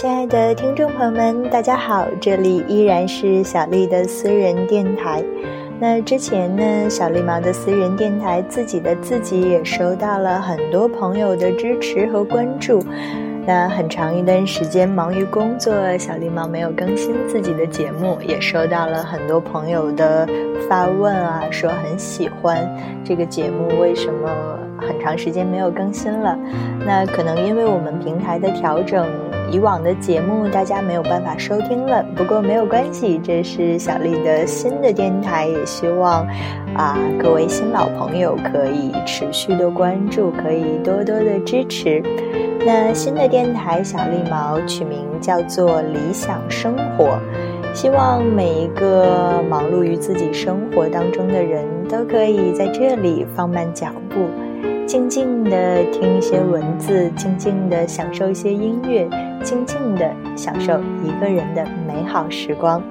亲爱的听众朋友们，大家好，这里依然是小丽的私人电台。那之前呢，小丽毛的私人电台自己的自己也收到了很多朋友的支持和关注。那很长一段时间忙于工作，小狸猫没有更新自己的节目，也收到了很多朋友的发问啊，说很喜欢这个节目，为什么很长时间没有更新了？那可能因为我们平台的调整，以往的节目大家没有办法收听了。不过没有关系，这是小丽的新的电台，也希望啊各位新老朋友可以持续的关注，可以多多的支持。那新的电台小丽毛取名叫做理想生活，希望每一个忙碌于自己生活当中的人都可以在这里放慢脚步，静静的听一些文字，静静的享受一些音乐，静静的享受一个人的美好时光。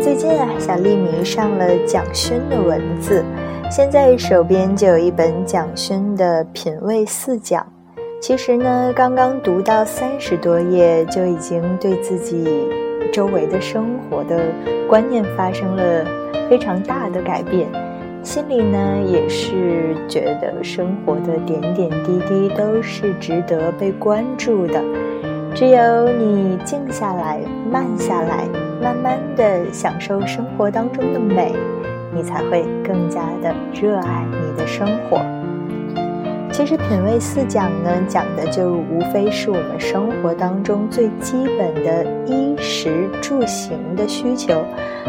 最近啊，小丽迷上了蒋勋的文字，现在手边就有一本蒋勋的《品味四讲》。其实呢，刚刚读到三十多页，就已经对自己周围的生活的观念发生了非常大的改变，心里呢也是觉得生活的点点滴滴都是值得被关注的。只有你静下来、慢下来，慢慢的享受生活当中的美，你才会更加的热爱你的生活。其实品味四讲呢，讲的就无非是我们生活当中最基本的衣食住行的需求。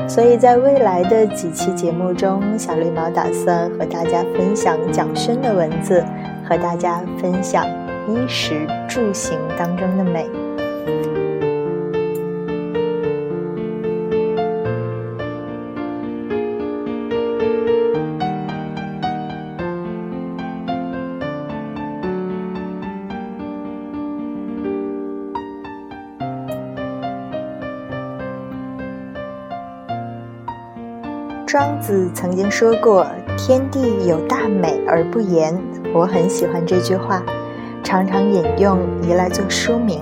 所以在未来的几期节目中，小绿毛打算和大家分享蒋勋的文字，和大家分享。衣食住行当中的美。庄子曾经说过：“天地有大美而不言。”我很喜欢这句话。常常引用以来做说明。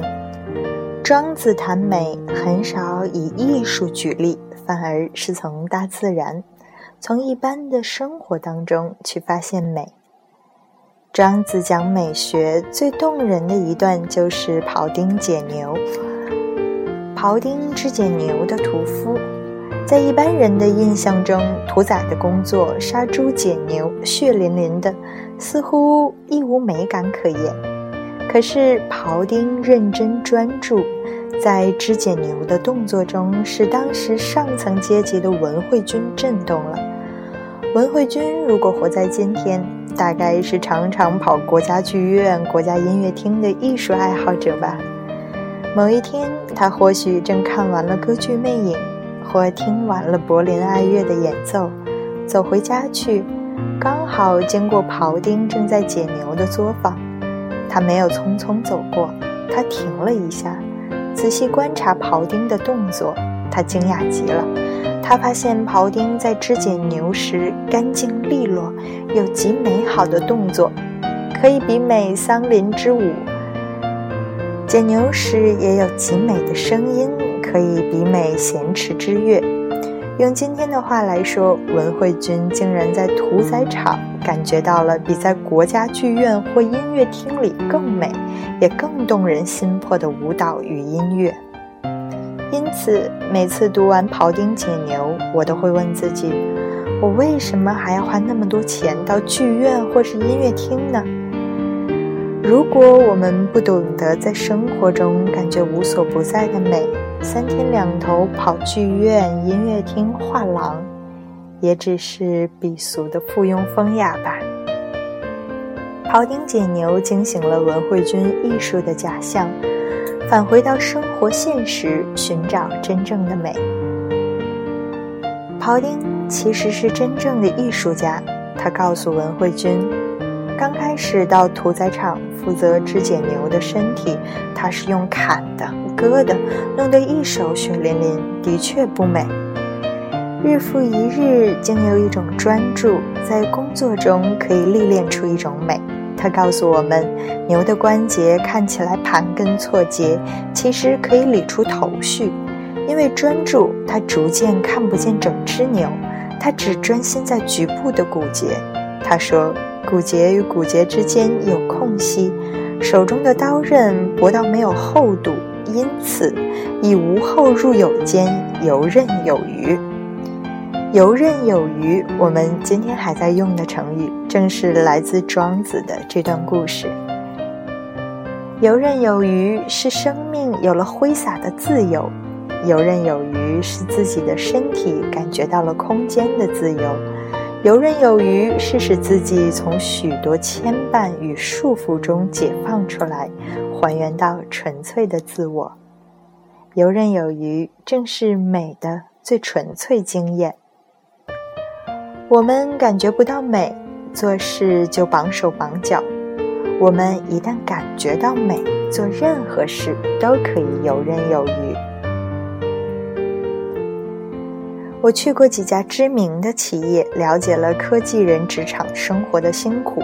庄子谈美，很少以艺术举例，反而是从大自然、从一般的生活当中去发现美。庄子讲美学最动人的一段，就是庖丁解牛。庖丁之解牛的屠夫，在一般人的印象中，屠宰的工作，杀猪剪牛，血淋淋的，似乎亦无美感可言。可是庖丁认真专注，在肢解牛的动作中，使当时上层阶级的文慧君震动了。文慧君如果活在今天，大概是常常跑国家剧院、国家音乐厅的艺术爱好者吧。某一天，他或许正看完了歌剧《魅影》，或听完了柏林爱乐的演奏，走回家去，刚好经过庖丁正在解牛的作坊。他没有匆匆走过，他停了一下，仔细观察庖丁的动作。他惊讶极了，他发现庖丁在肢解牛时干净利落，有极美好的动作，可以比美桑林之舞；解牛时也有极美的声音，可以比美咸池之乐。用今天的话来说，文慧君竟然在屠宰场感觉到了比在国家剧院或音乐厅里更美，也更动人心魄的舞蹈与音乐。因此，每次读完《庖丁解牛》，我都会问自己：我为什么还要花那么多钱到剧院或是音乐厅呢？如果我们不懂得在生活中感觉无所不在的美，三天两头跑剧院、音乐厅、画廊，也只是鄙俗的附庸风雅吧。庖丁解牛惊醒了文慧君艺术的假象，返回到生活现实，寻找真正的美。庖丁其实是真正的艺术家，他告诉文慧君。刚开始到屠宰场负责肢解牛的身体，他是用砍的、割的，弄得一手血淋淋，的确不美。日复一日，经由一种专注，在工作中可以历练出一种美。他告诉我们，牛的关节看起来盘根错节，其实可以理出头绪。因为专注，他逐渐看不见整只牛，他只专心在局部的骨节。他说。骨节与骨节之间有空隙，手中的刀刃薄到没有厚度，因此以无厚入有间，游刃有余。游刃有余，我们今天还在用的成语，正是来自庄子的这段故事。游刃有余是生命有了挥洒的自由，游刃有余是自己的身体感觉到了空间的自由。游刃有余是使自己从许多牵绊与束缚中解放出来，还原到纯粹的自我。游刃有余正是美的最纯粹经验。我们感觉不到美，做事就绑手绑脚；我们一旦感觉到美，做任何事都可以游刃有余。我去过几家知名的企业，了解了科技人职场生活的辛苦。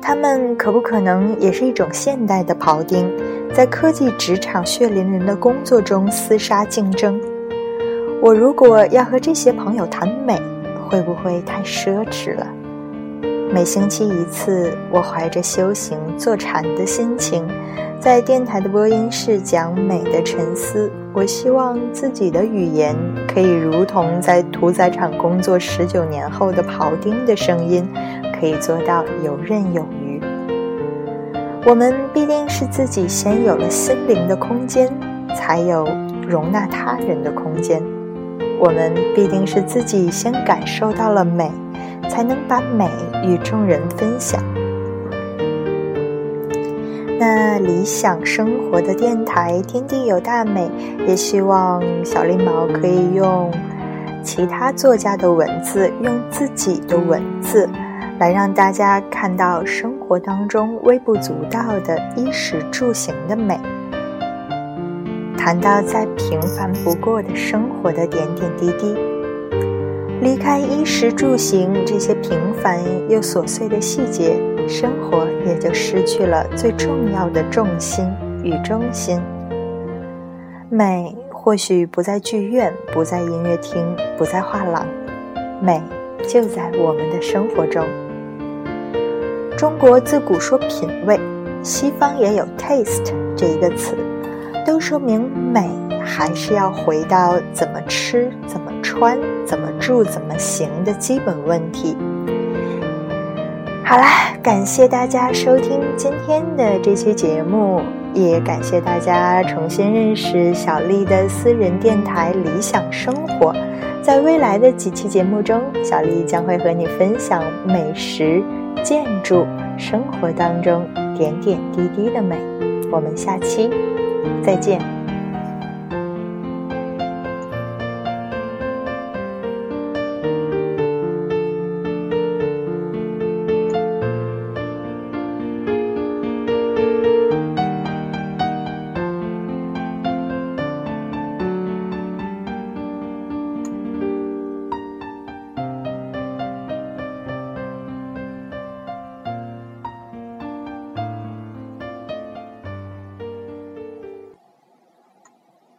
他们可不可能也是一种现代的庖丁，在科技职场血淋淋的工作中厮杀竞争？我如果要和这些朋友谈美，会不会太奢侈了？每星期一次，我怀着修行坐禅的心情。在电台的播音室讲美的沉思，我希望自己的语言可以如同在屠宰场工作十九年后的庖丁的声音，可以做到游刃有余。我们必定是自己先有了心灵的空间，才有容纳他人的空间；我们必定是自己先感受到了美，才能把美与众人分享。那理想生活的电台，天地有大美，也希望小狸猫可以用其他作家的文字，用自己的文字，来让大家看到生活当中微不足道的衣食住行的美。谈到再平凡不过的生活的点点滴滴，离开衣食住行这些平凡又琐碎的细节。生活也就失去了最重要的重心与中心。美或许不在剧院，不在音乐厅，不在画廊，美就在我们的生活中。中国自古说品味，西方也有 taste 这一个词，都说明美还是要回到怎么吃、怎么穿、怎么住、怎么行的基本问题。好啦，感谢大家收听今天的这期节目，也感谢大家重新认识小丽的私人电台《理想生活》。在未来的几期节目中，小丽将会和你分享美食、建筑、生活当中点点滴滴的美。我们下期再见。